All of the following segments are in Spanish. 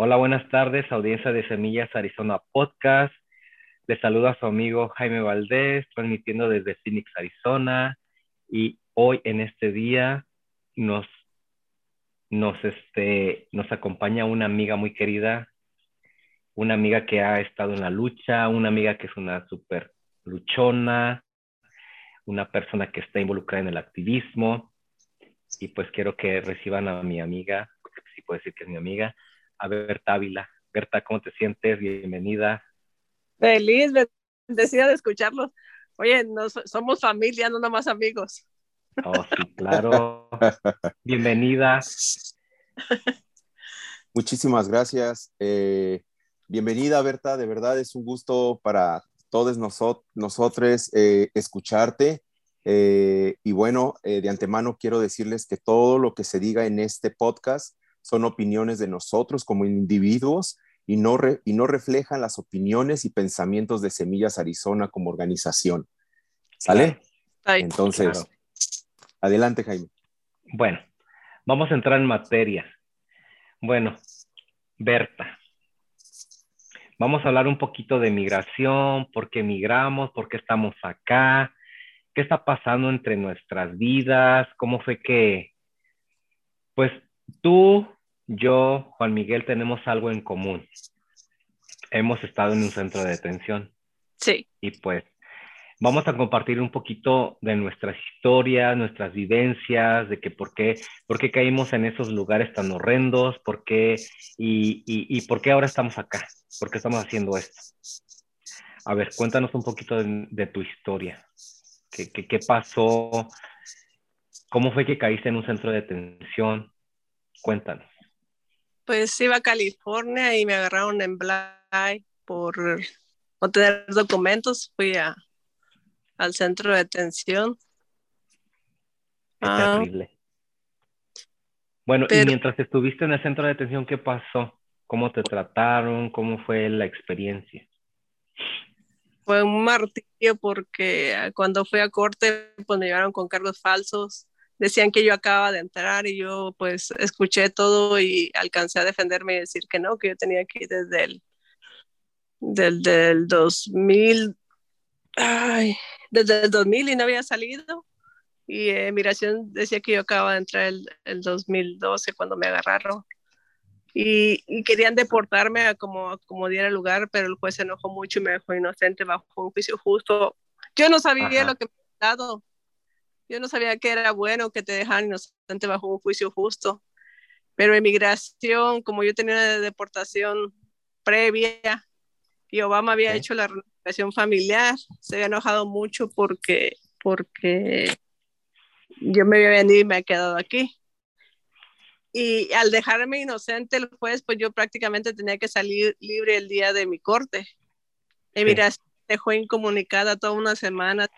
Hola, buenas tardes, audiencia de Semillas Arizona Podcast. Les saluda a su amigo Jaime Valdés, transmitiendo desde Phoenix, Arizona. Y hoy en este día nos, nos, este, nos acompaña una amiga muy querida, una amiga que ha estado en la lucha, una amiga que es una súper luchona, una persona que está involucrada en el activismo. Y pues quiero que reciban a mi amiga, si puedo decir que es mi amiga, a Berta Ávila. Berta, ¿cómo te sientes? Bienvenida. Feliz, bendecida de escucharlos. Oye, somos familia, no nomás amigos. Oh, sí, claro. Bienvenida. Muchísimas gracias. Eh, bienvenida, Berta. De verdad es un gusto para todos nosotros eh, escucharte. Eh, y bueno, eh, de antemano quiero decirles que todo lo que se diga en este podcast son opiniones de nosotros como individuos y no, y no reflejan las opiniones y pensamientos de Semillas Arizona como organización. ¿Sale? Entonces, adelante, Jaime. Bueno, vamos a entrar en materia. Bueno, Berta, Vamos a hablar un poquito de migración, por qué migramos, por qué estamos acá, qué está pasando entre nuestras vidas, cómo fue que, pues tú, yo, Juan Miguel, tenemos algo en común. Hemos estado en un centro de detención. Sí. Y pues vamos a compartir un poquito de nuestras historias, nuestras vivencias, de que por qué, por qué caímos en esos lugares tan horrendos, por qué y, y, por qué ahora estamos acá, por qué estamos haciendo esto. A ver, cuéntanos un poquito de, tu historia. ¿Qué, ¿Qué, qué, pasó? ¿Cómo fue que caíste en un centro de detención? Cuéntanos. Pues iba a California y me agarraron en Bly por no tener documentos. Fui a, al centro de detención. Qué ah. terrible. Bueno, y mientras estuviste en el centro de detención, ¿qué pasó? ¿Cómo te trataron? ¿Cómo fue la experiencia? Fue un martirio porque ah, cuando fui a corte, pues me llevaron con cargos falsos. Decían que yo acababa de entrar y yo pues escuché todo y alcancé a defenderme y decir que no, que yo tenía que ir desde el del, del 2000, ay, desde el 2000 y no había salido. Y eh, migración decía que yo acababa de entrar el, el 2012 cuando me agarraron. Y, y, querían deportarme a como, como diera lugar, pero el juez se enojó mucho y me dejó inocente bajo un juicio justo. Yo no sabía lo que me había dado. Yo no sabía que era bueno que te dejaran inocente bajo un juicio justo. Pero inmigración, como yo tenía una deportación previa y Obama había hecho la familiar, se había enojado mucho porque, porque yo me había venido y me he quedado aquí. Y al dejarme inocente el juez, pues yo prácticamente tenía que salir libre el día de mi corte. Y mira, dejó incomunicada toda una semana,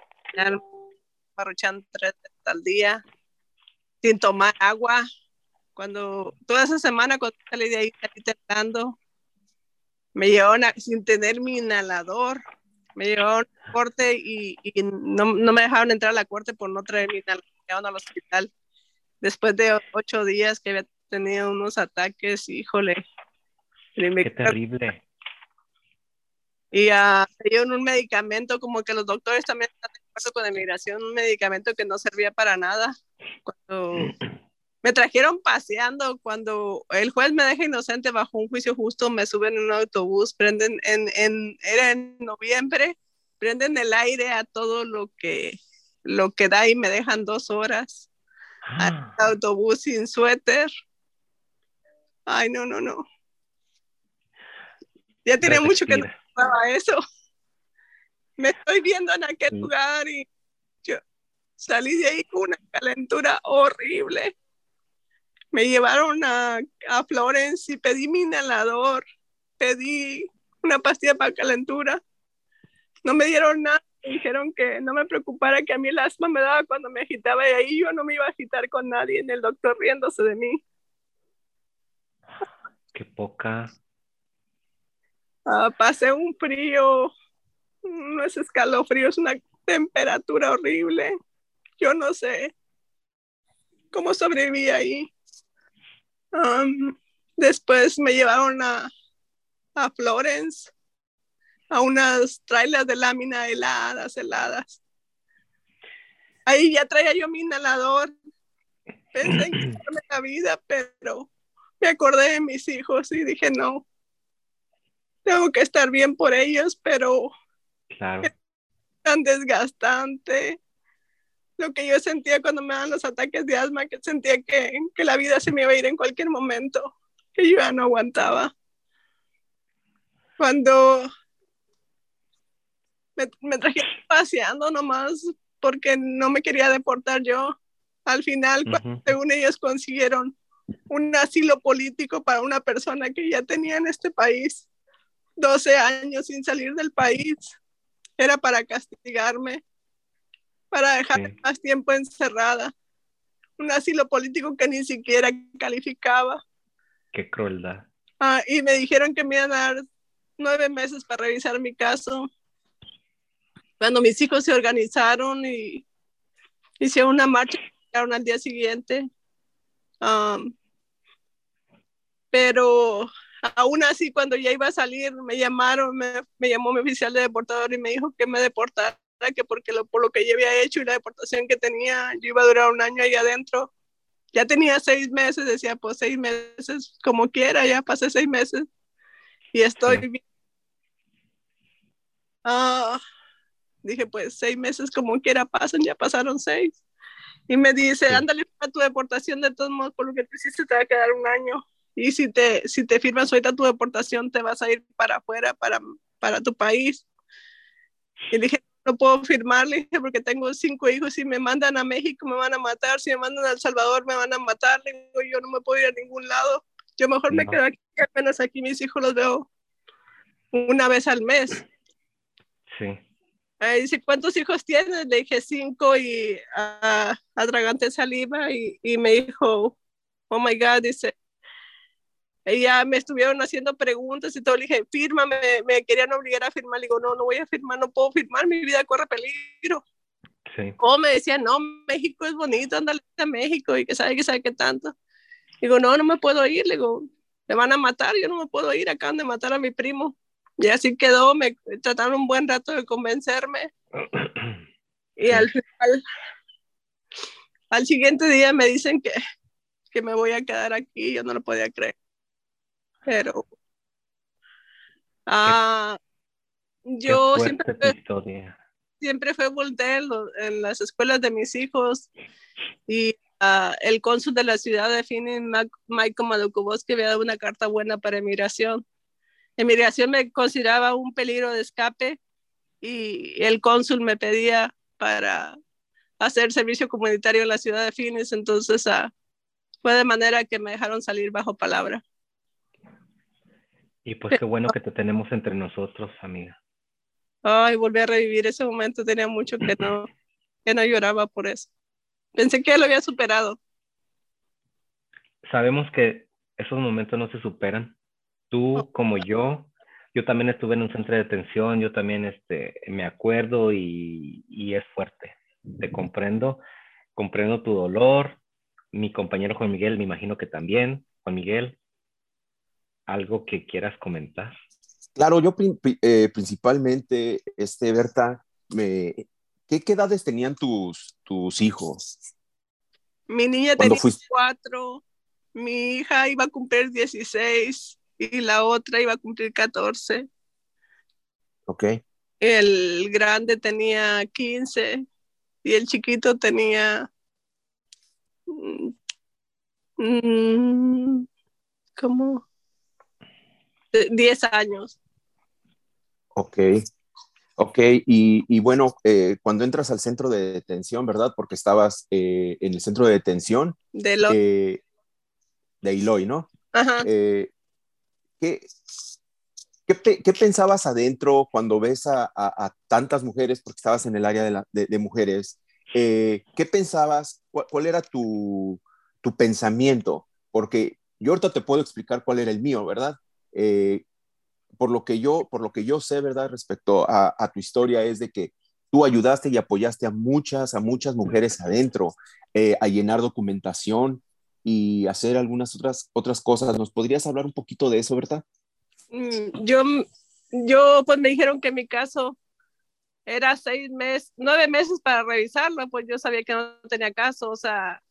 parruchando tres al día, sin tomar agua. Cuando toda esa semana, cuando salí de ahí, salí tentando, me llevaron sin tener mi inhalador me llevaron a corte y, no, no, me dejaron entrar a la corte por no traer mi al hospital. Después de ocho días que había tenido unos ataques, híjole. Qué terrible. Y uh, me dieron un medicamento, como que los doctores también están acuerdo con la inmigración, un medicamento que no servía para nada. Cuando me trajeron paseando, cuando el juez me deja inocente bajo un juicio justo, me suben en un autobús, prenden, en, en, era en noviembre, prenden el aire a todo lo que, lo que da y me dejan dos horas. Ah. autobús sin suéter. Ay, no, no, no. Ya tiene mucho que no eso. Me estoy viendo en aquel lugar y yo salí de ahí con una calentura horrible me llevaron a, a Florence y pedí mi inhalador, pedí una pastilla para calentura. No me dieron nada, me dijeron que no me preocupara que a mí el asma me daba cuando me agitaba y ahí yo no me iba a agitar con nadie, en el doctor riéndose de mí. Qué poca. Ah, pasé un frío, no es escalofrío, es una temperatura horrible. Yo no sé cómo sobreviví ahí Después me llevaron a, a Florence, a unas trailers de lámina heladas, heladas. Ahí ya traía yo mi inhalador. Pensé en quitarme la vida, pero me acordé de mis hijos y dije, no, tengo que estar bien por ellos, pero claro. tan desgastante. Lo que yo sentía cuando me daban los ataques de asma, que sentía que, que la vida se me iba a ir en cualquier momento, que yo ya no aguantaba. Cuando me, me trajeron paseando nomás porque no me quería deportar yo. Al final, cuando según ellos consiguieron un asilo político para una persona que ya tenía en este país 12 años sin salir del país, era para castigarme, para dejar Sí. más tiempo encerrada. Un asilo político que ni siquiera calificaba. Qué crueldad. Ah, y me dijeron que me iban a dar nueve meses para revisar mi caso. Cuando mis hijos se organizaron y hicieron una marcha, llegaron al día siguiente. Am, pero aún así, cuando ya iba a salir, me llamaron, me, me llamó mi oficial de deportador y me dijo que me deportara, que porque lo, por lo que yo había hecho y la deportación que tenía, yo iba a durar un año ahí adentro. Ya tenía seis meses, decía, pues seis meses, como quiera, ya pasé seis meses y estoy bien. Ah, dije, pues seis meses como quiera pasan, ya pasaron seis. Y me dice, ándale a tu deportación de todos modos, por lo que tú hiciste te va a quedar un año. Y si te, si te firmas ahorita tu deportación, te vas a ir para afuera, para, para tu país. Y dije, no puedo firmar, le dije, porque tengo cinco hijos. Si me mandan a México, me van a matar. Si me mandan a El Salvador, me van a matar. Le digo, yo no me puedo ir a ningún lado. Yo mejor me No. quedo aquí, apenas aquí mis hijos los veo una vez al mes. Sí. Ahí dice, ¿cuántos hijos tienes? Le dije cinco y uh, atraganté saliva y, y, me dijo, oh my God, dice, ella me estuvieron haciendo preguntas y todo, le dije, firma, me, me, querían obligar a firmar, le digo, no, no voy a firmar, no puedo firmar, mi vida corre peligro. Sí. O me decían, no, México es bonito, ándale a México y que sabe que sabe qué tanto. Digo, no, no me puedo ir, le digo, me van a matar, yo no me puedo ir, acaban de matar a mi primo. Y así quedó, me trataron un buen rato de convencerme. Y sí. al final, al siguiente día me dicen que, que me voy a quedar aquí, yo no lo podía creer. Pero ah, yo siempre fue, siempre fue en las escuelas de mis hijos y uh, el cónsul de la ciudad de Phoenix, Michael Madukovoski, había dado una carta buena para emigración emigración me consideraba un peligro de escape y el cónsul me pedía para hacer servicio comunitario en la ciudad de Phoenix, entonces uh, fue de manera que me dejaron salir bajo palabra. Y pues qué bueno que te tenemos entre nosotros, amiga. Ay, volví a revivir ese momento, tenía mucho que no, que no lloraba por eso. Pensé que lo había superado. Sabemos que esos momentos no se superan, tú como yo, yo también estuve en un centro de detención, yo también este, me acuerdo y, y, es fuerte. Te comprendo, comprendo tu dolor. Mi compañero Juan Miguel, me imagino que también. Juan Miguel, ¿algo que quieras comentar? Claro, yo eh, principalmente, este, Berta, me, ¿qué, ¿qué, edades tenían tus, tus hijos? Mi niña tenía fuiste? cuatro, mi hija iba a cumplir 16 y la otra iba a cumplir 14. Ok. El grande tenía 15 y el chiquito tenía mm, como 10 años. Ok. Ok, y, y bueno, eh, cuando entras al centro de detención, ¿verdad? Porque estabas eh, en el centro de detención de, lo... eh, de Iloy, ¿no? Ajá. ¿Qué, qué, qué, pensabas adentro cuando ves a, a, a, tantas mujeres, porque estabas en el área de, la, de, de mujeres? Eh, ¿Qué pensabas? ¿Cuál, cuál era tu, tu, pensamiento? Porque yo ahorita te puedo explicar cuál era el mío, ¿verdad? Eh, por, lo que yo, por lo que yo sé, ¿verdad? Respecto a, tu historia, es de que tú ayudaste y apoyaste a muchas, a muchas mujeres adentro eh, a llenar documentación, y hacer algunas otras, otras cosas. ¿Nos podrías hablar un poquito de eso, verdad? Mm, yo, yo, pues me dijeron que mi caso era seis meses, nueve meses para revisarlo, pues yo sabía que no tenía caso, o sea,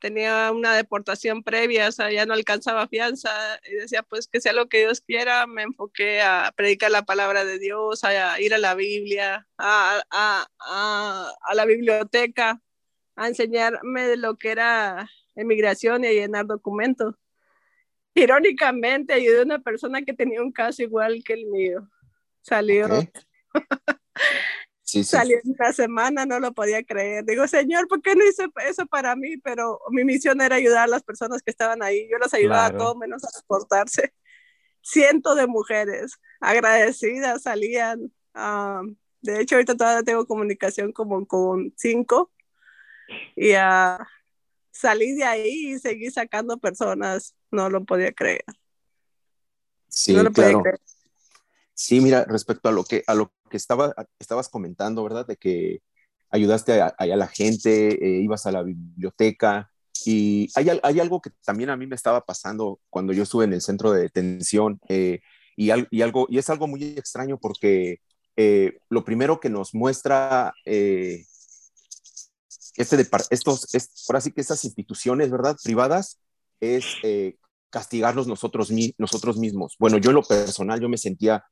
tenía una deportación previa, o sea, ya no alcanzaba fianza y decía, pues que sea lo que Dios quiera, me enfoqué a predicar la palabra de Dios, a ir a la Biblia, a, a, a, a la biblioteca, a enseñarme de lo que era emigración y a llenar documentos. Irónicamente, ayudé a una persona que tenía un caso igual que el mío. Salió. Salió en una semana, no lo podía creer. Digo, Señor, ¿por qué no hice eso para mí? Pero mi misión era ayudar a las personas que estaban ahí. Yo las ayudaba a todos menos a soportarse. Cientos de mujeres agradecidas salían. de hecho, ahorita todavía tengo comunicación como con cinco. Y uh, salí de ahí y seguí sacando personas. No lo podía creer. Sí, no lo claro. Podía creer. Sí, mira, respecto a lo que, a lo que estaba, estabas comentando, ¿verdad? De que ayudaste a, la gente, eh, ibas a la biblioteca. Y hay, hay, algo que también a mí me estaba pasando cuando yo estuve en el centro de detención eh, y, y, algo, y es algo muy extraño porque eh, lo primero que nos muestra este de, estos, es, ahora sí que estas instituciones, ¿verdad? Privadas, es castigarnos nosotros, nosotros mismos. Bueno, yo en lo personal, yo me sentía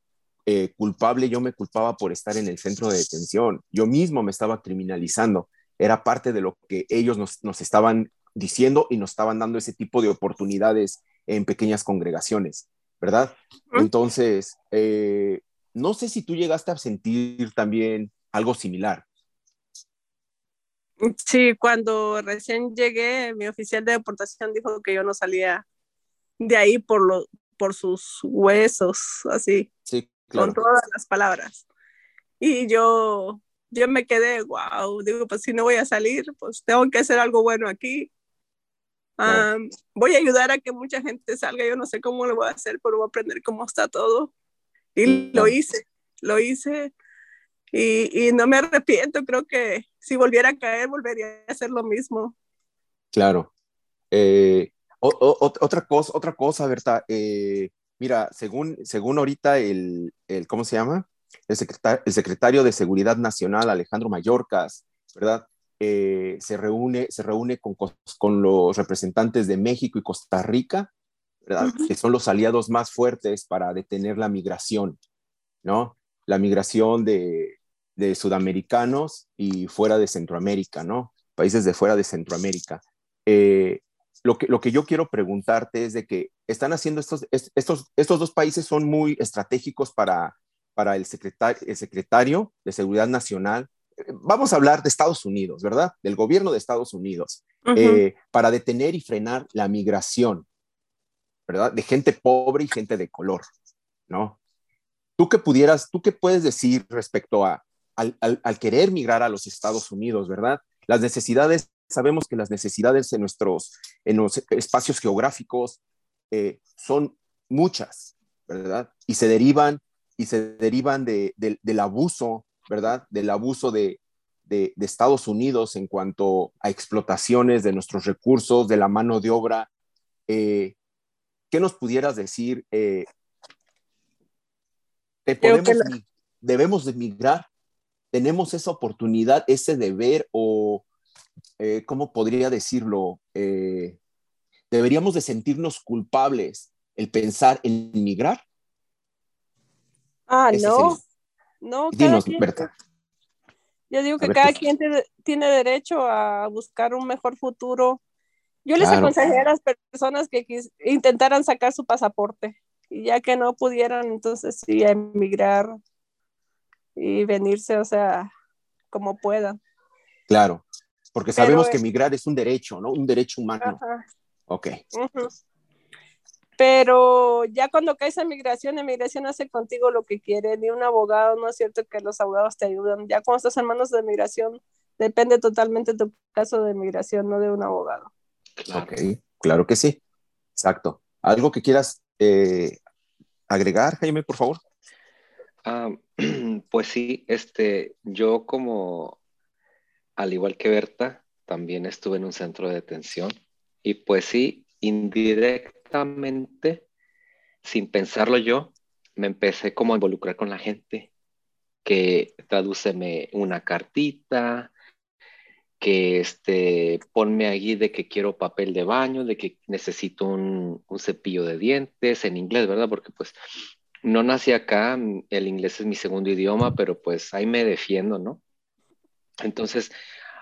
eh, culpable, yo me culpaba por estar en el centro de detención. Yo mismo me estaba criminalizando. Era parte de lo que ellos nos, estaban diciendo y nos estaban dando ese tipo de oportunidades en pequeñas congregaciones, ¿verdad? Entonces, eh, no sé si tú llegaste a sentir también algo similar. Sí, cuando recién llegué, mi oficial de deportación dijo que yo no salía de ahí por, lo, por sus huesos, así. Sí, con todas las palabras. Y yo, yo me quedé, wow, digo, pues si no voy a salir, pues tengo que hacer algo bueno aquí. voy a ayudar a que mucha gente salga, yo no sé cómo lo voy a hacer, pero voy a aprender cómo está todo. Y lo hice, lo hice. Y, y, no me arrepiento, creo que si volviera a caer, volvería a hacer lo mismo. Claro. Eh, otra cosa, otra cosa, Berta, eh, Mira, según, según ahorita el, el ¿cómo se llama? El secretario, el secretario de Seguridad Nacional, Alejandro Mayorkas, ¿verdad? Eh, se reúne, se reúne con, con, los representantes de México y Costa Rica, ¿verdad? Que son los aliados más fuertes para detener la migración, ¿no? La migración de, de sudamericanos y fuera de Centroamérica, ¿no? Países de fuera de Centroamérica. Eh, lo que, lo que yo quiero preguntarte es de que están haciendo estos, estos, estos dos países son muy estratégicos para, para el, secretario, el secretario de Seguridad Nacional. Vamos a hablar de Estados Unidos, ¿verdad? Del gobierno de Estados Unidos, eh, para detener y frenar la migración, ¿verdad? De gente pobre y gente de color, ¿no? ¿Tú qué pudieras, tú qué puedes decir respecto a, al, al, al querer migrar a los Estados Unidos, ¿verdad? Las necesidades sabemos que las necesidades en nuestros en los espacios geográficos eh, son muchas, ¿verdad? Y se derivan, y se derivan de, del abuso, ¿verdad? Del abuso de, de, Estados Unidos en cuanto a explotaciones de nuestros recursos, de la mano de obra. Eh, ¿Qué nos pudieras decir? Eh, ¿Debemos de migrar? ¿Tenemos esa oportunidad, ese deber o eh, ¿cómo podría decirlo? Eh, ¿Deberíamos de sentirnos culpables el pensar en migrar? Ah, no. No, Dinos, Berta. Yo digo que cada quien tiene derecho a buscar un mejor futuro. Yo les aconsejaría a las personas que intentaran sacar su pasaporte y ya que no pudieran, entonces sí, emigrar y venirse, o sea, como puedan. Claro, porque sabemos que migrar es un derecho, ¿no? Un derecho humano. Ok. Pero ya cuando caes en migración, en migración hace contigo lo que quiere, ni un abogado, no es cierto que los abogados te ayudan. Ya cuando estás en manos de migración, depende totalmente tu caso de migración, no de un abogado. Ok, claro que sí. Exacto. ¿Algo que quieras eh, agregar, Jaime, por favor? Ah, pues sí, este, yo como al igual que Berta, también estuve en un centro de detención Y pues sí, indirectamente, sin pensarlo yo, me empecé como a involucrar con la gente, que tradúceme una cartita, que este, ponme allí de que quiero papel de baño, de que necesito un, un, cepillo de dientes en inglés, ¿verdad? Porque pues no nací acá, el inglés es mi segundo idioma, pero pues ahí me defiendo, ¿no? Entonces,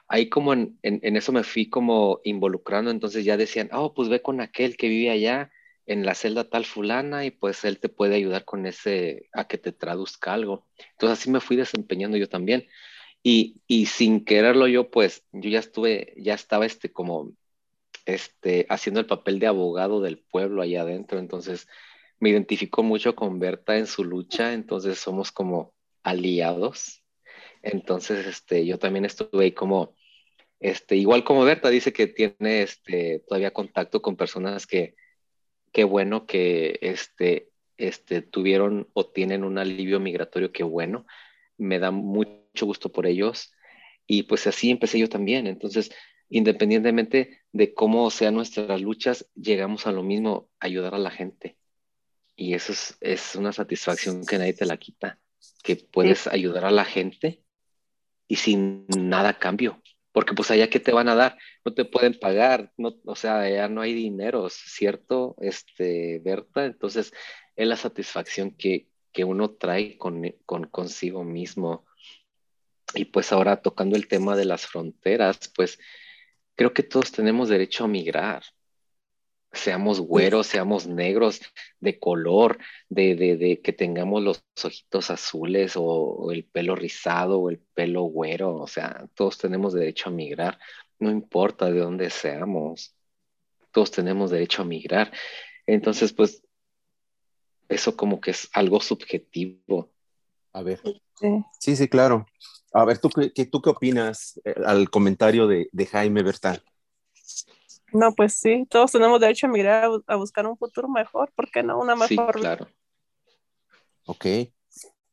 ahí como en, eso me fui como involucrando, entonces ya decían, oh, pues ve con aquel que vive allá en la celda tal fulana y pues él te puede ayudar con ese, a que te traduzca algo. Entonces así me fui desempeñando yo también. Y, y sin quererlo yo, pues yo ya estuve, ya estaba este como, este, haciendo el papel de abogado del pueblo allá adentro, entonces me identifico mucho con Berta en su lucha, entonces somos como aliados. Entonces, este, yo también estuve ahí como, este, igual como Berta dice que tiene este, todavía contacto con personas que, qué bueno que este, este, tuvieron o tienen un alivio migratorio, qué bueno. Me da mucho gusto por ellos. Y pues así empecé yo también. Entonces, independientemente de cómo sean nuestras luchas, llegamos a lo mismo, ayudar a la gente. Y eso es, es una satisfacción que nadie te la quita, que puedes ayudar a la gente y sin nada cambio porque pues allá que te van a dar, no te pueden pagar, no, o sea, ya no hay dinero, ¿cierto? Este, Berta, entonces es la satisfacción que, que uno trae con, con, consigo mismo. Y pues ahora tocando el tema de las fronteras, pues creo que todos tenemos derecho a migrar seamos güeros, seamos negros, de color, de, de, que tengamos los ojitos azules o, el pelo rizado o el pelo güero, o sea, todos tenemos derecho a migrar, no importa de dónde seamos, todos tenemos derecho a migrar. Entonces, pues, eso como que es algo subjetivo. A ver. Sí, sí, claro. A ver, ¿tú, qué, tú qué opinas eh, al comentario de, de Jaime Bertal? No, pues sí, todos tenemos derecho a migrar a, buscar un futuro mejor, ¿por qué no? Una mejor. Sí, claro. Ok.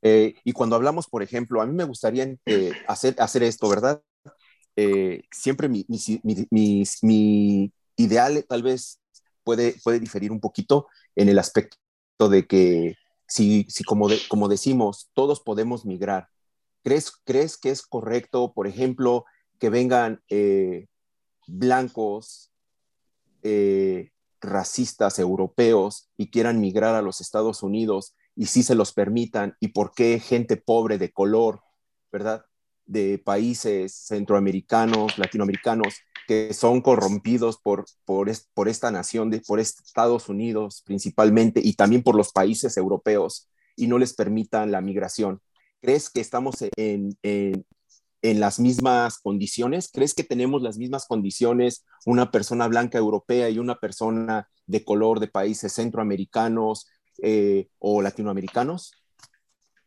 Eh, y cuando hablamos, por ejemplo, a mí me gustaría eh, hacer, hacer esto, ¿verdad? Eh, siempre mi, mi, ideal tal vez puede, puede diferir un poquito en el aspecto de que si, si como, como decimos, todos podemos migrar, ¿crees, ¿crees que es correcto, por ejemplo, que vengan blancos eh, racistas europeos y quieran migrar a los Estados Unidos y si se los permitan y por qué gente pobre de color, ¿verdad? De países centroamericanos, latinoamericanos, que son corrompidos por, por, esta nación, de, por Estados Unidos principalmente y también por los países europeos y no les permitan la migración. ¿Crees que estamos en las mismas condiciones? ¿Crees que tenemos las mismas condiciones una persona blanca europea y una persona de color de países centroamericanos eh, o latinoamericanos?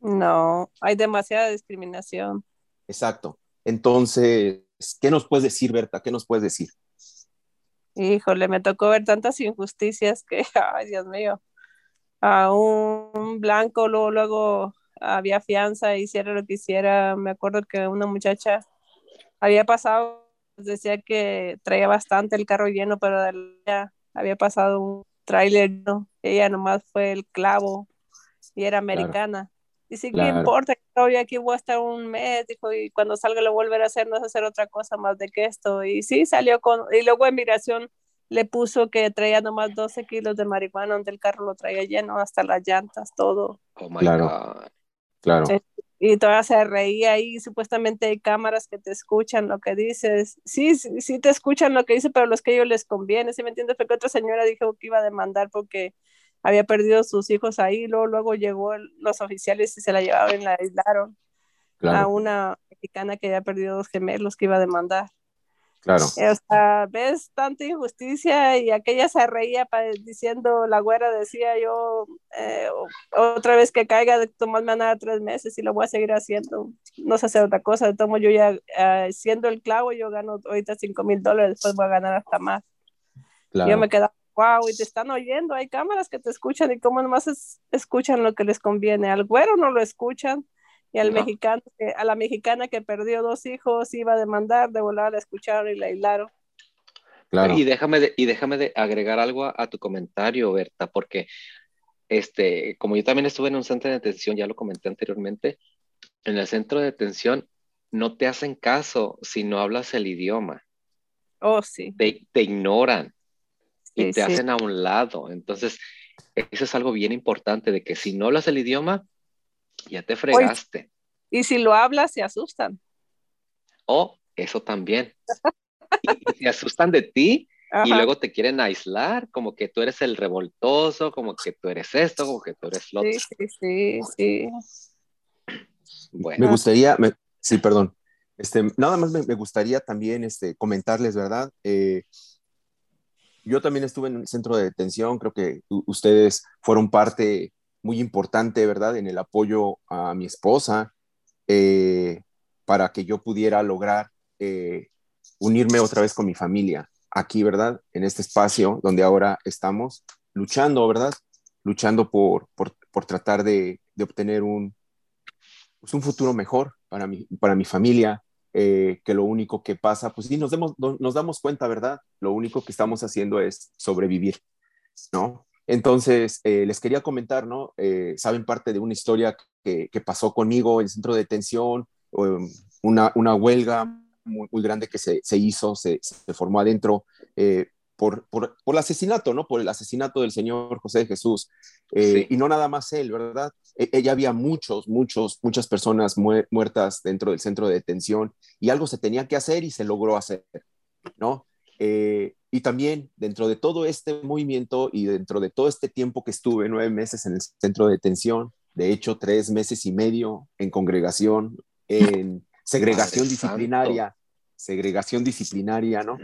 No, hay demasiada discriminación. Exacto. Entonces, ¿qué nos puedes decir, Berta? ¿Qué nos puedes decir? Híjole, me tocó ver tantas injusticias que, ay, Dios mío, a un blanco luego, luego había fianza, hiciera lo que hiciera. Me acuerdo que una muchacha había pasado, decía que traía bastante el carro lleno, pero había pasado un tráiler, ¿no? ella nomás fue el clavo y era americana. Y sí, ¿qué importa? Todavía aquí voy a estar un mes, dijo, y cuando salga lo volveré a hacer, no es hacer otra cosa más de que esto. Y sí, salió con, y luego en migración le puso que traía nomás 12 kilos de marihuana, donde el carro lo traía lleno, hasta las llantas, todo. Oh my God. Claro. Y todavía se reía ahí, supuestamente hay cámaras que te escuchan lo que dices. Sí, sí, sí te escuchan lo que dice, pero los que a ellos les conviene, ¿sí me entiendes? Porque otra señora dijo que iba a demandar porque había perdido sus hijos ahí, luego, luego llegó los oficiales y se la llevaron y la aislaron a una mexicana que había perdido dos gemelos que iba a demandar. Claro. O sea, ves tanta injusticia y aquella se reía diciendo, la güera decía yo, eh, otra vez que caiga, tomarme a nada tres meses y lo voy a seguir haciendo. No sé hacer otra cosa. Tomo yo ya, uh, siendo el clavo, yo gano ahorita cinco mil dólares, después voy a ganar hasta más. Claro. Yo me quedo, wow, y te están oyendo, hay cámaras que te escuchan y cómo nomás escuchan lo que les conviene. Al güero no lo escuchan y al mexicano, a la mexicana que perdió dos hijos iba a demandar, de volar la escucharon y la aislaron. Y déjame de, y déjame de agregar algo a, tu comentario, Berta, porque este, como yo también estuve en un centro de detención, ya lo comenté anteriormente, en el centro de detención no te hacen caso si no hablas el idioma. Oh, sí. Te, te ignoran y te hacen a un lado. Entonces, eso es algo bien importante, de que si no hablas el idioma, ya te fregaste. y si lo hablas, se asustan. Oh, eso también. y, se asustan de ti y luego te quieren aislar, como que tú eres el revoltoso, como que tú eres esto, como que tú eres lo otro. Sí, sí, sí. Bueno. Me gustaría, sí, perdón. Este, nada más me, gustaría también este, comentarles, ¿verdad? Eh, yo también estuve en un centro de detención, creo que ustedes fueron parte muy importante, ¿verdad? En el apoyo a mi esposa eh, para que yo pudiera lograr eh, unirme otra vez con mi familia aquí, ¿verdad? En este espacio donde ahora estamos luchando, ¿verdad? Luchando por, por, tratar de, de obtener un, pues un futuro mejor para mi, para mi familia, eh, que lo único que pasa, pues sí, nos, demos, nos damos cuenta, ¿verdad? Lo único que estamos haciendo es sobrevivir, ¿no? Entonces, eh, les quería comentar, ¿no? Eh, saben parte de una historia que, que, pasó conmigo en el centro de detención, una, una huelga muy, grande que se, se hizo, se, se, formó adentro eh, por, por, por, el asesinato, ¿no? Por el asesinato del Señor José de Jesús. Y no nada más él, ¿verdad? E, ella había muchos, muchos, muchas personas muertas dentro del centro de detención y algo se tenía que hacer y se logró hacer, ¿no? Eh, y también dentro de todo este movimiento y dentro de todo este tiempo que estuve, nueve meses en el centro de detención, de hecho tres meses y medio en congregación, en segregación disciplinaria, segregación disciplinaria, ¿no?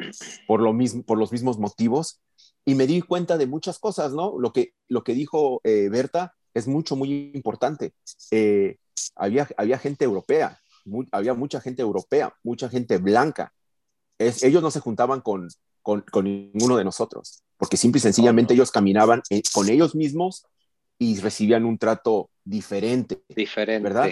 Por, lo mismo, por los mismos motivos. Y me di cuenta de muchas cosas, ¿no? Lo que, lo que dijo eh, Berta es mucho, muy importante. Eh, había, había gente europea, había mucha gente europea, mucha gente blanca. Es, ellos no se juntaban con, con, con, ninguno de nosotros, porque simple y sencillamente ellos caminaban eh, con ellos mismos y recibían un trato diferente. Diferente. ¿Verdad?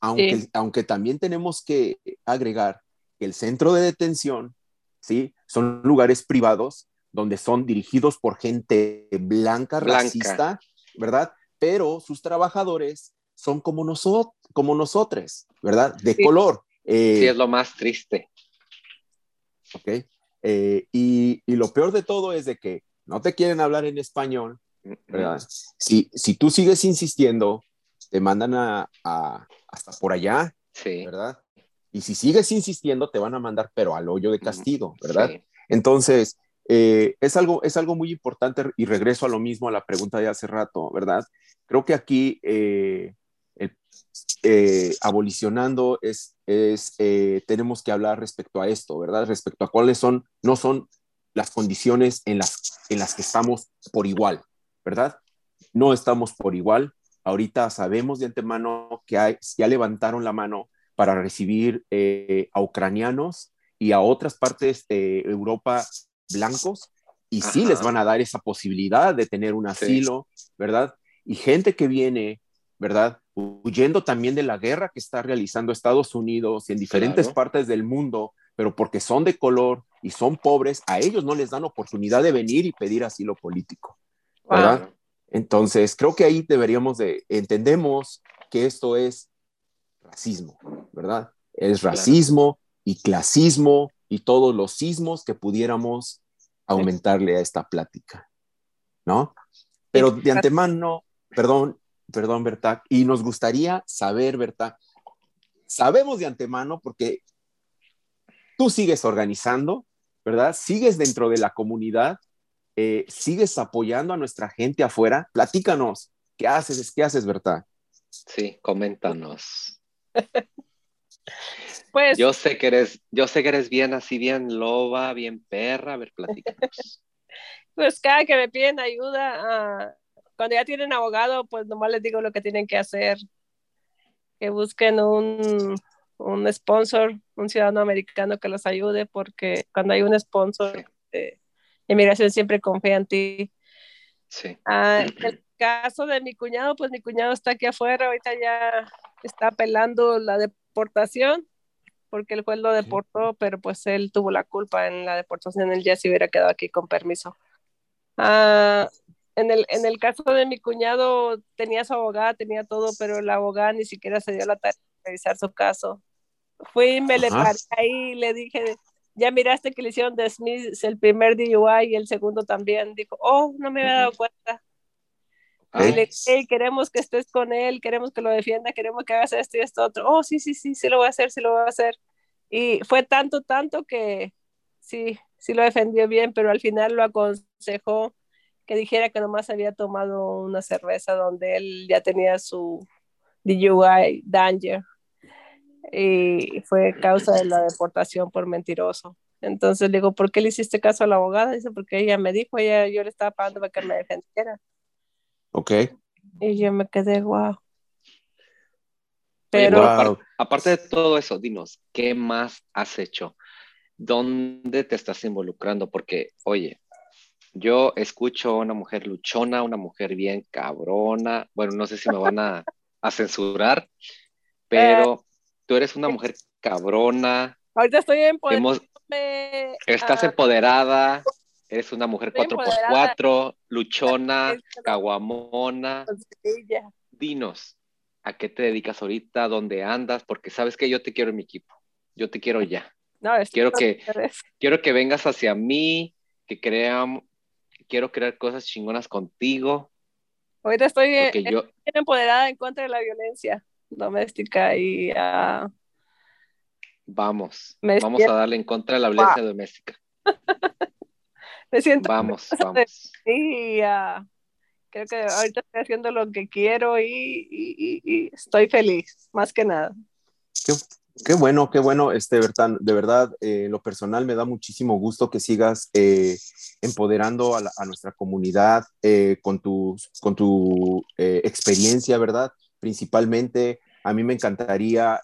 Aunque, aunque también tenemos que agregar que el centro de detención, ¿sí? Son lugares privados donde son dirigidos por gente blanca, racista, ¿verdad? Pero sus trabajadores son como, nosotros, como nosotros, ¿verdad? De color. Eh, sí, es lo más triste. Ok. Eh, y, y, lo peor de todo es de que no te quieren hablar en español, ¿verdad? Si, si tú sigues insistiendo, te mandan a, hasta por allá, sí. ¿verdad? Y si sigues insistiendo, te van a mandar, pero al hoyo de castigo, ¿verdad? Entonces, eh, es, algo, es algo muy importante y regreso a lo mismo, a la pregunta de hace rato, ¿verdad? Creo que aquí eh, eh, abolicionando es, es tenemos que hablar respecto a esto, ¿verdad? Respecto a cuáles son, no son las condiciones en las, en las que estamos por igual, ¿verdad? No estamos por igual, Ahorita sabemos de antemano que ya levantaron la mano para recibir eh, a ucranianos y a otras partes de Europa blancos y sí les van a dar esa posibilidad de tener un asilo, ¿verdad? Y gente que viene, ¿verdad? Huyendo también de la guerra que está realizando Estados Unidos y en diferentes partes del mundo, pero porque son de color y son pobres, a ellos no les dan oportunidad de venir y pedir asilo político, ¿verdad? Entonces, creo que ahí deberíamos de, entendemos que esto es racismo, ¿verdad? Es racismo y clasismo y todos los sismos que pudiéramos aumentarle a esta plática, ¿no? Pero de antemano, perdón, perdón, Berta, y nos gustaría saber, Berta, sabemos de antemano porque tú sigues organizando, ¿verdad? Sigues dentro de la comunidad eh, ¿Sigues apoyando a nuestra gente afuera? Platícanos. ¿Qué haces? ¿Qué haces, Berta? Sí, coméntanos. pues yo sé que eres, yo sé que eres bien así, bien loba, bien perra. A ver, platícanos. pues cada que me piden ayuda, ah, cuando ya tienen abogado, pues nomás les digo lo que tienen que hacer. Que busquen un, un sponsor, un ciudadano americano que los ayude, porque cuando hay un sponsor, eh, inmigración siempre confía en ti. Sí. Ah, en el caso de mi cuñado, pues mi cuñado está aquí afuera, ahorita ya está apelando la deportación. porque el juez lo deportó, pero pues él tuvo la culpa en la deportación, él ya se hubiera quedado aquí con permiso. Ah, en, el, en el caso de mi cuñado, tenía su abogada, tenía todo, pero la abogada ni siquiera se dio la tarea de revisar su caso. Fui y me le paré ahí y le dije, ya miraste que le hicieron de Smith el primer DUI y el segundo también. Dijo, oh, no me había dado cuenta. Y le dije, queremos que estés con él, queremos que lo defienda, queremos que hagas esto y esto otro. Oh, sí, sí, sí, sí lo voy a hacer, sí lo voy a hacer. Y fue tanto, tanto que sí, sí lo defendió bien, pero al final lo aconsejó que dijera que nomás había tomado una cerveza donde él ya tenía su DUI danger y fue causa de la deportación por mentiroso. Entonces le digo, ¿por qué le hiciste caso a la abogada? Dice, porque ella me dijo, ella, yo le estaba pagando para que me defendiera. Ok. Y yo me quedé, wow. Pero aparte, de todo eso, dinos, ¿qué más has hecho? ¿Dónde te estás involucrando? Porque, oye, yo escucho a una mujer luchona, una mujer bien cabrona. Bueno, no sé si me van a, censurar, pero tú eres una mujer cabrona. Ahorita estoy empoderada. Estás empoderada. Eres una mujer 4x4, luchona, caguamona. Dinos, ¿a qué te dedicas ahorita? ¿Dónde andas? Porque sabes que yo te quiero en mi equipo. Yo te quiero ya. No, quiero que, quiero que vengas hacia mí, que crean, quiero crear cosas chingonas contigo. Ahorita estoy empoderada en contra de la violencia doméstica y uh, vamos, vamos a darle en contra de la violencia doméstica. me siento vamos, vamos. Sí, uh, creo que ahorita estoy haciendo lo que quiero y, y, y, estoy feliz, más que nada. Qué, qué bueno, qué bueno, este, Bertán. De verdad, eh, lo personal me da muchísimo gusto que sigas eh, empoderando a, nuestra comunidad eh, con, tu, con tu experiencia, ¿verdad? Principalmente, a mí me encantaría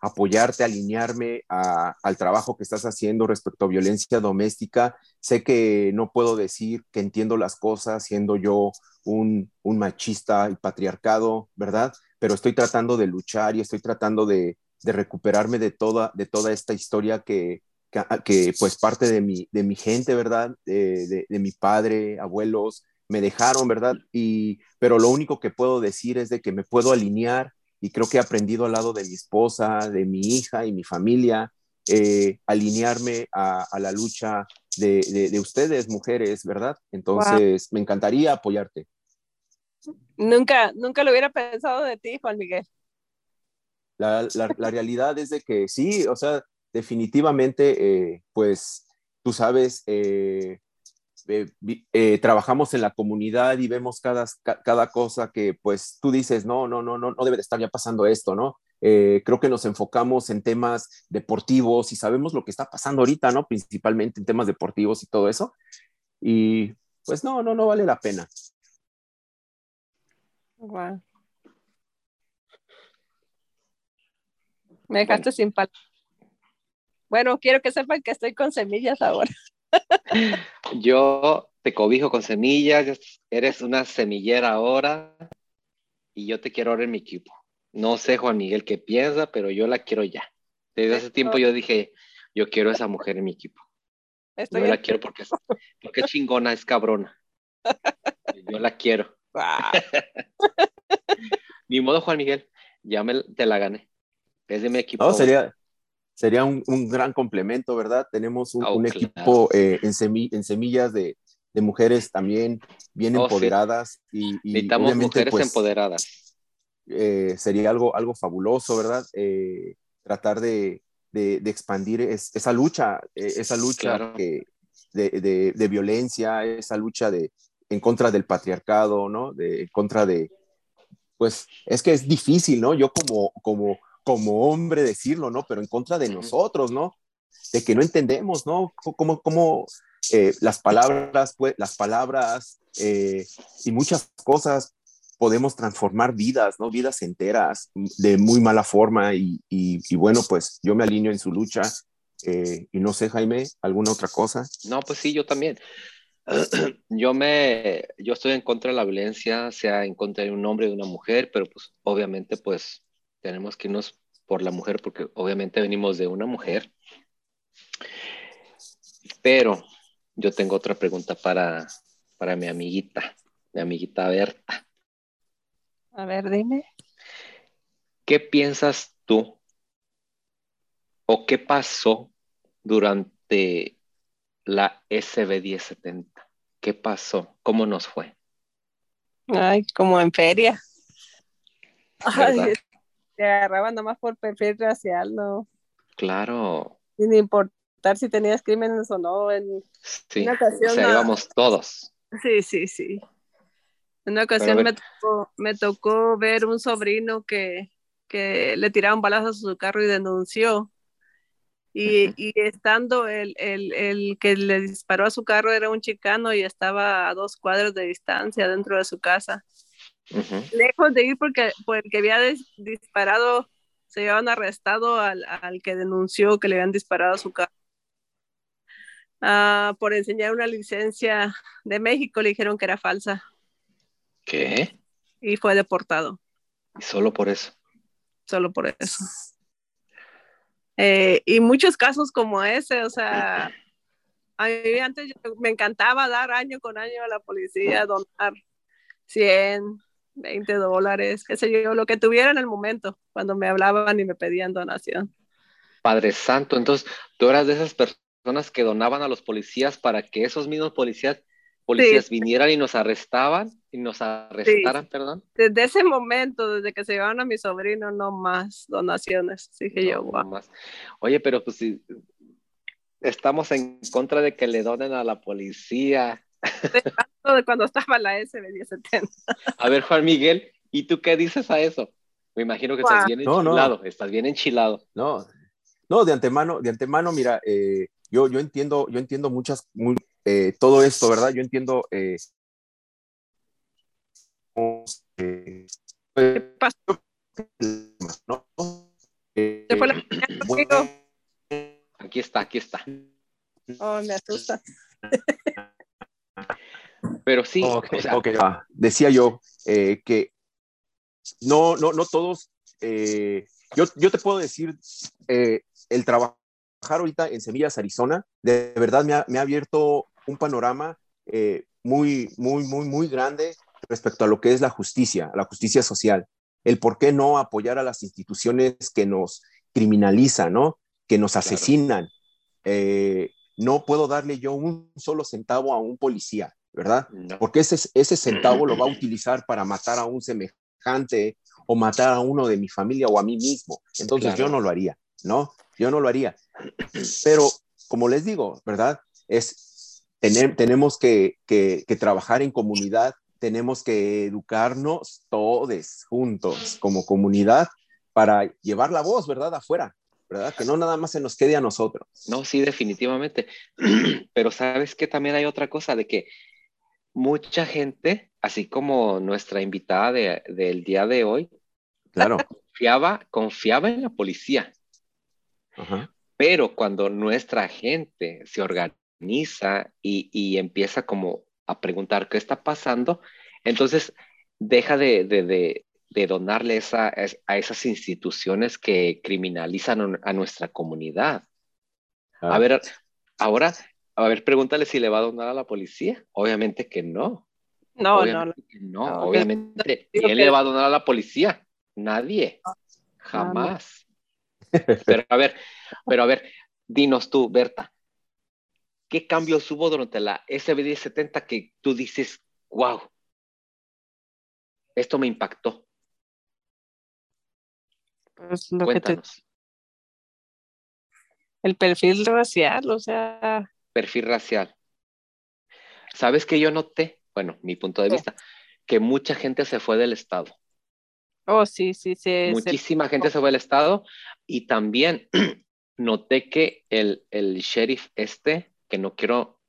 apoyarte, alinearme al trabajo que estás haciendo respecto a violencia doméstica. Sé que no puedo decir que entiendo las cosas siendo yo un machista y patriarcado, ¿verdad? Pero estoy tratando de luchar y estoy tratando de, de recuperarme de toda, de toda esta historia que, que, que, pues parte de mi, de mi gente, ¿verdad? De, de, de mi padre, abuelos, me dejaron, ¿verdad? Y, pero lo único que puedo decir es de que me puedo alinear y creo que he aprendido al lado de mi esposa, de mi hija y mi familia, eh, alinearme a, la lucha de, de, de, ustedes, mujeres, ¿verdad? Entonces, me encantaría apoyarte. Nunca, nunca lo hubiera pensado de ti, Juan Miguel. La, realidad es de que sí, o sea, definitivamente, eh, pues, tú sabes, eh, eh, trabajamos en la comunidad y vemos cada, cada cosa que pues tú dices, no, no, no, no, no debe de estar ya pasando esto, ¿no? Creo que nos enfocamos en temas deportivos y sabemos lo que está pasando ahorita, ¿no? Principalmente en temas deportivos y todo eso. Y pues no, no, no vale la pena. Wow. Me dejaste bueno. sin palabras. Bueno, quiero que sepan que estoy con semillas ahora. Yo te cobijo con semillas, eres una semillera ahora y yo te quiero ahora en mi equipo. No sé, Juan Miguel, qué piensa, pero yo la quiero ya. Desde hace tiempo yo dije, yo quiero a esa mujer en mi equipo. Estoy yo la quiero porque, porque es chingona, es cabrona. Yo la quiero. Ni modo, Juan Miguel, ya me, te la gané. Es de mi equipo. No, sería, sería un, un gran complemento, ¿verdad? Tenemos un, oh, un claro. equipo eh, en, semi, en, semillas de, de, mujeres también bien oh, empoderadas. Sí. Y, y, Necesitamos mujeres pues, empoderadas. Eh, sería algo, algo fabuloso, ¿verdad? Eh, tratar de, de, de expandir es, esa lucha, esa lucha claro. que, de, de, violencia, esa lucha de, en contra del patriarcado, ¿no? De, en contra de, pues es que es difícil, ¿no? Yo como, como, como hombre decirlo, ¿no? Pero en contra de nosotros, ¿no? De que no entendemos, ¿no? Cómo, cómo eh, las palabras, pues, las palabras eh, y muchas cosas podemos transformar vidas, ¿no? Vidas enteras de muy mala forma y, y, y bueno, pues yo me alineo en su lucha eh, y no sé, Jaime, ¿alguna otra cosa? No, pues sí, yo también. Yo me, yo estoy en contra de la violencia, sea en contra de un hombre o de una mujer, pero pues obviamente pues tenemos que irnos por la mujer, porque obviamente venimos de una mujer. Pero yo tengo otra pregunta para, para mi amiguita, mi amiguita Berta. A ver, dime. ¿Qué piensas tú o qué pasó durante la SB 1070? ¿Qué pasó? ¿Cómo nos fue? Ay, como en feria. Ay, te agarraban nomás por perfil racial, ¿no? Claro, Sin importar si tenías crímenes o no. En... sí. Una ocasión, o sea, íbamos todos. Sí, sí, sí. En una ocasión ver- me tocó, me tocó ver un sobrino que, que le tiraron balazos a su carro y denunció. Y, y estando el, el, el que le disparó a su carro era un chicano y estaba a dos cuadros de distancia dentro de su casa. Lejos de ir porque, porque había dis- disparado, se habían arrestado al, al que denunció que le habían disparado a su carro. Ah, por enseñar una licencia de México le dijeron que era falsa ¿Qué? y fue deportado, Y solo por eso. solo por eso. Eh, y muchos casos como ese, o sea, a mí antes yo- me encantaba dar año con año a la policía, donar 100, 20 dólares, qué sé yo, lo que tuviera en el momento, cuando me hablaban y me pedían donación. Padre Santo, entonces tú eras de esas personas que donaban a los policías para que esos mismos policías, policías vinieran y nos arrestaban y nos arrestaran, perdón. Desde ese momento, desde que se llevaron a mi sobrino, no más donaciones. Dije yo, No, wow. más. Oye, pero pues si estamos en contra de que le donen a la policía. De cuando estaba la SB 1070. A ver, Juan Miguel, ¿y tú qué dices a eso? Me imagino que estás Guau. bien No, no. enchilado, estás bien enchilado. No, no, de antemano, de antemano, mira, eh, yo, yo entiendo, yo entiendo muchas, muy, eh, todo esto, ¿verdad? Yo entiendo eh, ¿Qué pasó? ¿no? Eh, ¿Se fue la contigo? Aquí está, aquí está. Oh, me asusta. Pero sí, Ok, o sea, ok, va. Decía yo eh, que no, no, no todos. eh, yo, yo te puedo decir, eh, el trabajar ahorita en Semillas, Arizona, de verdad me ha, me ha abierto un panorama muy, muy, muy, muy grande respecto a lo que es la justicia, la justicia social. El por qué no apoyar a las instituciones que nos criminalizan, ¿no? Que nos asesinan. No puedo darle yo un solo centavo a un policía, ¿verdad? no. porque ese, ese centavo lo va a utilizar para matar a un semejante o matar a uno de mi familia o a mí mismo. Entonces Claro. yo no lo haría, ¿no? Yo no lo haría. Pero como les digo, ¿verdad? Es tener, tenemos que, que, que trabajar en comunidad, tenemos que educarnos todos juntos como comunidad para llevar la voz, ¿verdad? Afuera, ¿verdad? Que no nada más se nos quede a nosotros. No, sí, definitivamente. Pero sabes que también hay otra cosa de que mucha gente, así como nuestra invitada de- del día de hoy, Claro. confiaba, confiaba en la policía. Ajá. Pero cuando nuestra gente se organiza y, y empieza como a preguntar qué está pasando, entonces deja de, de- de- donarle esa, es- a esas instituciones que criminalizan a- a nuestra comunidad. A ver, ahora, a ver, pregúntale si le va a donar a la policía. Obviamente que no. No, no, no. Obviamente que no. No, Obviamente, digo ¿quién que- le va a donar a la policía? Nadie. Jamás. Pero a ver, pero a ver, dinos tú, Berta, ¿qué cambios hubo durante la SB1070 que tú dices, wow, esto me impactó? Pues lo que te- Cuéntanos. el perfil racial, o sea, Perfil racial. ¿Sabes que yo noté? Bueno, mi punto de vista, que mucha gente se fue del estado. oh, sí, sí, sí. se- Muchísima gente se fue del estado y también noté que el, el sheriff este, que no quiero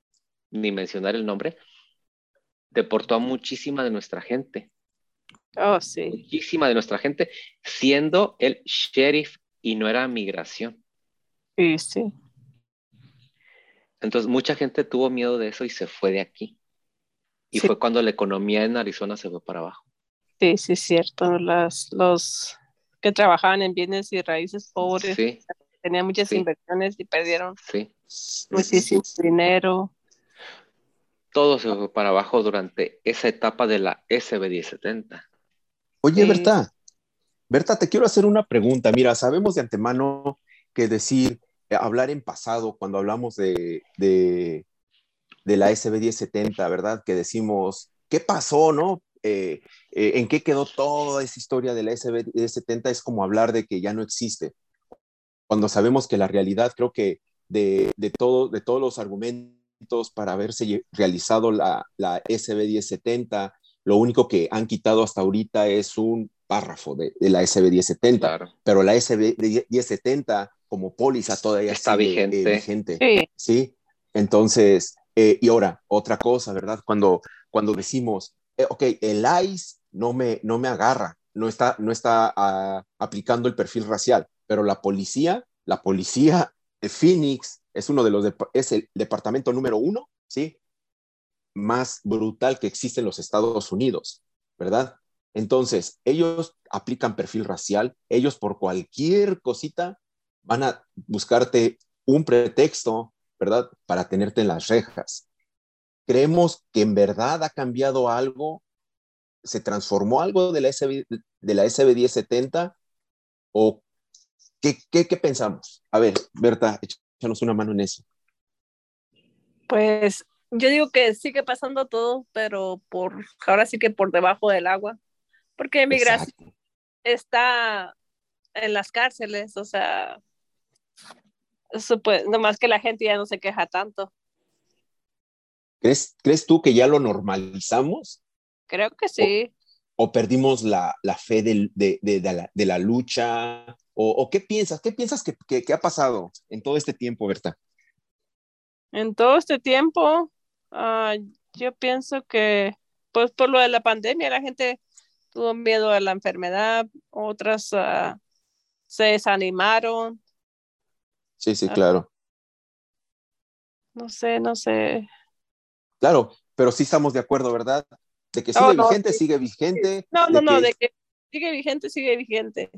ni mencionar el nombre, deportó a muchísima de nuestra gente, Oh, sí. muchísima de nuestra gente, siendo el sheriff y no era migración. Sí, sí. Entonces mucha gente tuvo miedo de eso y se fue de aquí. Y Sí. fue cuando la economía en Arizona se fue para abajo. Sí, sí, cierto. Las, los, que trabajaban en bienes y raíces pobres. Sí, Tenían muchas Sí. inversiones y perdieron sí. muchísimo dinero. Todo se fue para abajo durante esa etapa de la SB1070. Oye, Sí. Berta, Berta, te quiero hacer una pregunta. Mira, sabemos de antemano que decir, hablar en pasado cuando hablamos de, de, de la SB1070, ¿verdad? Que decimos, ¿qué pasó, no? Eh, eh, ¿En qué quedó toda esa historia de la SB1070? Es como hablar de que ya no existe. Cuando sabemos que la realidad, creo que de, de, todo, de todos los argumentos para haberse realizado la, la SB1070, lo único que han quitado hasta ahorita es un párrafo de, de la SB1070, Claro. pero la SB1070 como póliza todavía Está sigue, eh, vigente. Sí, ¿sí? Entonces, eh, y ahora, otra cosa, ¿verdad? Cuando, cuando decimos, eh, ok, el ICE no me, no me agarra, no está, no está ah, aplicando el perfil racial, pero la policía, la policía de Phoenix es uno de los, es el departamento número uno, ¿sí? Más brutal que existe en los Estados Unidos, ¿verdad? Entonces, ellos aplican perfil racial, ellos por cualquier cosita van a buscarte un pretexto, ¿verdad? Para tenerte en las rejas. Creemos que en verdad ha cambiado algo, se transformó algo de la, SB, de la SB1070 o ¿qué, qué, qué pensamos? A ver, Berta, échanos una mano en eso. pues yo digo que sigue pasando todo, pero por ahora sí que por debajo del agua, porque migración está en las cárceles, o sea, pues, nomás que la gente ya no se queja tanto. ¿Crees, ¿Crees tú que ya lo normalizamos Creo que sí. o perdimos la, la fe del- de, de- de la, de la lucha? ¿O, o qué piensas? ¿Qué piensas que, que- que ha pasado en todo este tiempo, Berta? En todo este tiempo, ah, yo pienso que, pues por lo de la pandemia, la gente tuvo miedo a la enfermedad, otras ah, se desanimaron, Sí, sí, Ah. claro. no sé, no sé. Claro, pero sí estamos de acuerdo, ¿verdad? De que sigue no, vigente, sí. sigue vigente. No, no, de no, que, de que sigue vigente, sigue vigente.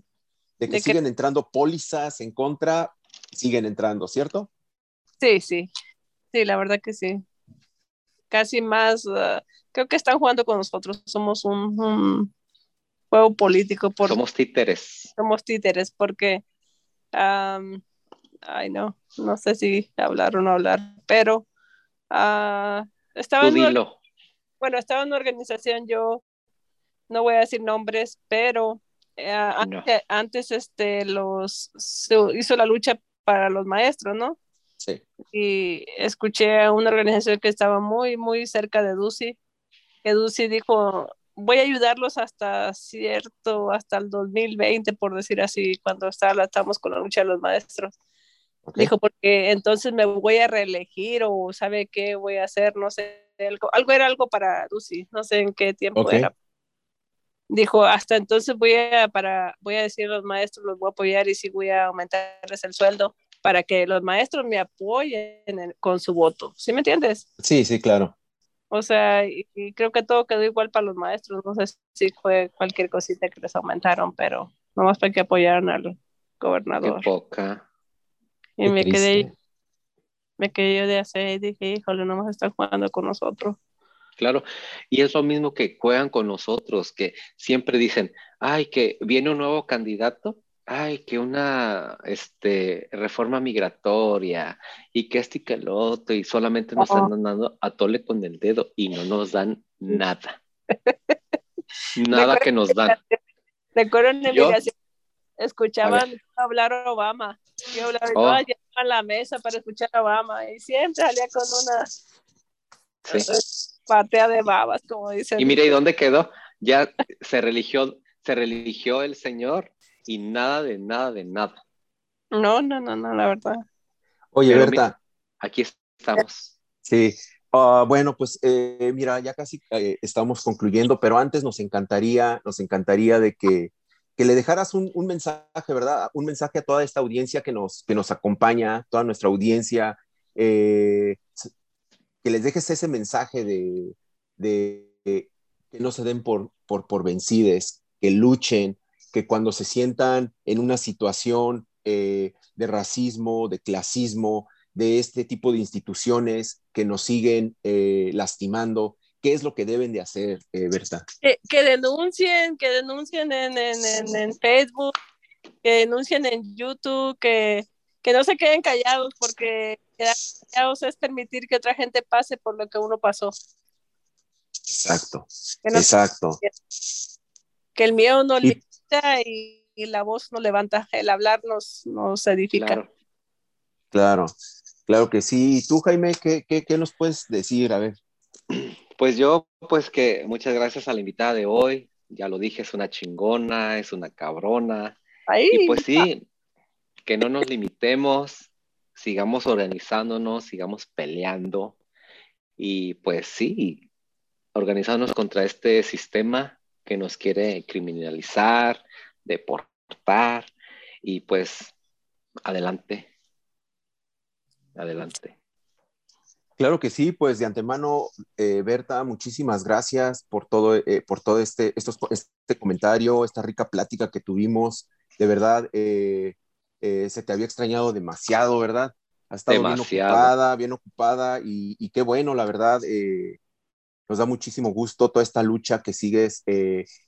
de que de que- siguen entrando pólizas en contra, siguen entrando, ¿cierto? Sí, sí, sí, la verdad que sí. Casi más, ah, creo que están jugando con nosotros, somos un, un juego político por Somos títeres. somos títeres porque, ay no, no sé si hablar o no hablar, pero ah, estaba, en una, bueno, estaba en una organización, yo no voy a decir nombres, pero No. antes, antes, este, los, se hizo la lucha para los maestros, ¿no? Sí. y escuché a una organización que estaba muy, muy cerca de Duci, que Duci dijo, voy a ayudarlos hasta cierto, hasta el 2020, por decir así, cuando está- estamos con la lucha de los maestros. Dijo, porque entonces me voy a reelegir o sabe qué voy a hacer, no sé, algo, algo era algo para Duci, no sé en qué tiempo era. Dijo, hasta entonces voy a, para, voy a decir a los maestros, los voy a apoyar y sí voy a aumentarles el sueldo para que los maestros me apoyen en- con su voto. ¿Sí me entiendes? Sí, sí, claro. O sea, y, y creo que todo quedó igual para los maestros. No sé si fue cualquier cosita que les aumentaron, pero nomás para que apoyaran al Qué gobernador. poca. Y Qué me quedé, me quedé yo de hacer y dije, híjole, nomás están jugando con nosotros. Claro, y es lo mismo que juegan con nosotros, que siempre dicen, ay, que viene un nuevo candidato, ay, que una este, reforma migratoria, y que este y que el otro, y solamente nos Oh. andan dando a tole con el dedo y no nos dan nada. Nada que nos dan. Recuerdo Yo- migración, escuchaban hablar a Obama. Yo hablaba Oh. a la mesa para escuchar a Obama y siempre salía con una Sí. patea de babas, como dicen. Y mira, ¿y dónde quedó? Ya se religió, se religió el Señor y nada de nada de nada. No, no, no, no, la verdad. Oye, Pero Berta, Aquí estamos. sí. Ah, bueno, pues eh, mira, ya casi eh, estamos concluyendo, pero antes nos encantaría, nos encantaría de que, que le dejaras un, mensaje, ¿verdad? Un mensaje a toda esta audiencia que nos, que nos acompaña, toda nuestra audiencia, eh, que les dejes ese mensaje de, que no se den por, por, por que luchen, que cuando se sientan en una situación eh, de racismo, de clasismo, de este tipo de instituciones que nos siguen eh, lastimando, ¿qué es lo que deben de hacer, eh, Berta? Que, denuncien, que denuncien en, en, en, Facebook, que denuncien en YouTube, que, que no se queden callados, porque quedar callados es permitir que otra gente pase por lo que uno pasó. Exacto, exacto. Que el miedo no limita y, la voz no levanta, el hablar nos, nos edifica. Claro. claro, que sí. ¿Y tú, Jaime, qué, qué, nos puedes decir? A ver. Pues yo, pues que muchas gracias a la invitada de hoy. Ya lo dije, es una chingona, es una cabrona. Y pues sí, que no nos limitemos, sigamos organizándonos, sigamos peleando. Y pues sí, organizarnos contra este sistema que nos quiere criminalizar, deportar y pues adelante, adelante. Claro que sí, pues de antemano, eh, Berta, muchísimas gracias por todo, eh, por todo este, estos, este comentario, esta rica plática que tuvimos. De verdad, eh, se te había extrañado demasiado, ¿verdad? Ha estado bien ocupada, bien ocupada y, y, qué bueno, la verdad. Nos da muchísimo gusto toda esta lucha que sigues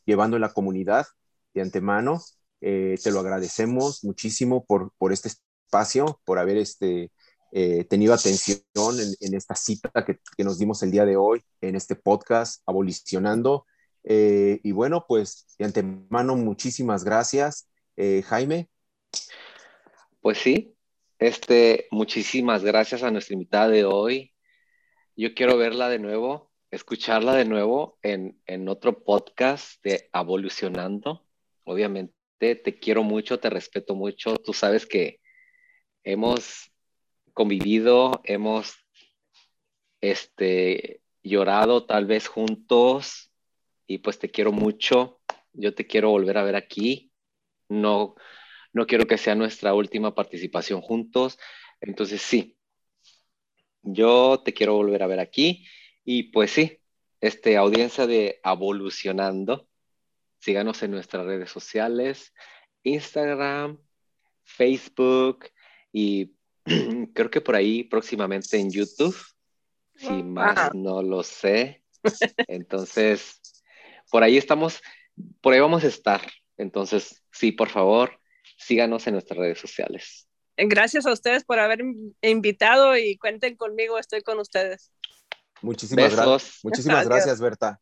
llevando en la comunidad de antemano. Te lo agradecemos muchísimo por, por este espacio, por haber este, eh, tenido atención en, esta cita que, que, nos dimos el día de hoy, en este podcast, Abolicionando. y bueno, pues de antemano, muchísimas gracias, Jaime. Pues sí, este, muchísimas gracias a nuestra invitada de hoy. Yo quiero verla de nuevo escucharla de nuevo en, otro podcast de Evolucionando. Obviamente te quiero mucho, te respeto mucho. Tú sabes que hemos convivido, hemos este, llorado tal vez juntos y pues te quiero mucho. Yo te quiero volver a ver aquí. No, no quiero que sea nuestra última participación juntos. Entonces sí, yo te quiero volver a ver aquí y pues sí, este, audiencia de Evolucionando, síganos en nuestras redes sociales, Instagram, Facebook y creo que por ahí próximamente en YouTube, si más no lo sé. Entonces, por ahí estamos, por ahí vamos a estar. Entonces, sí, por favor, síganos en nuestras redes sociales. Gracias a ustedes por haber invitado y cuenten conmigo, estoy con ustedes. Muchísimas, gracias. Muchísimas gracias, Berta.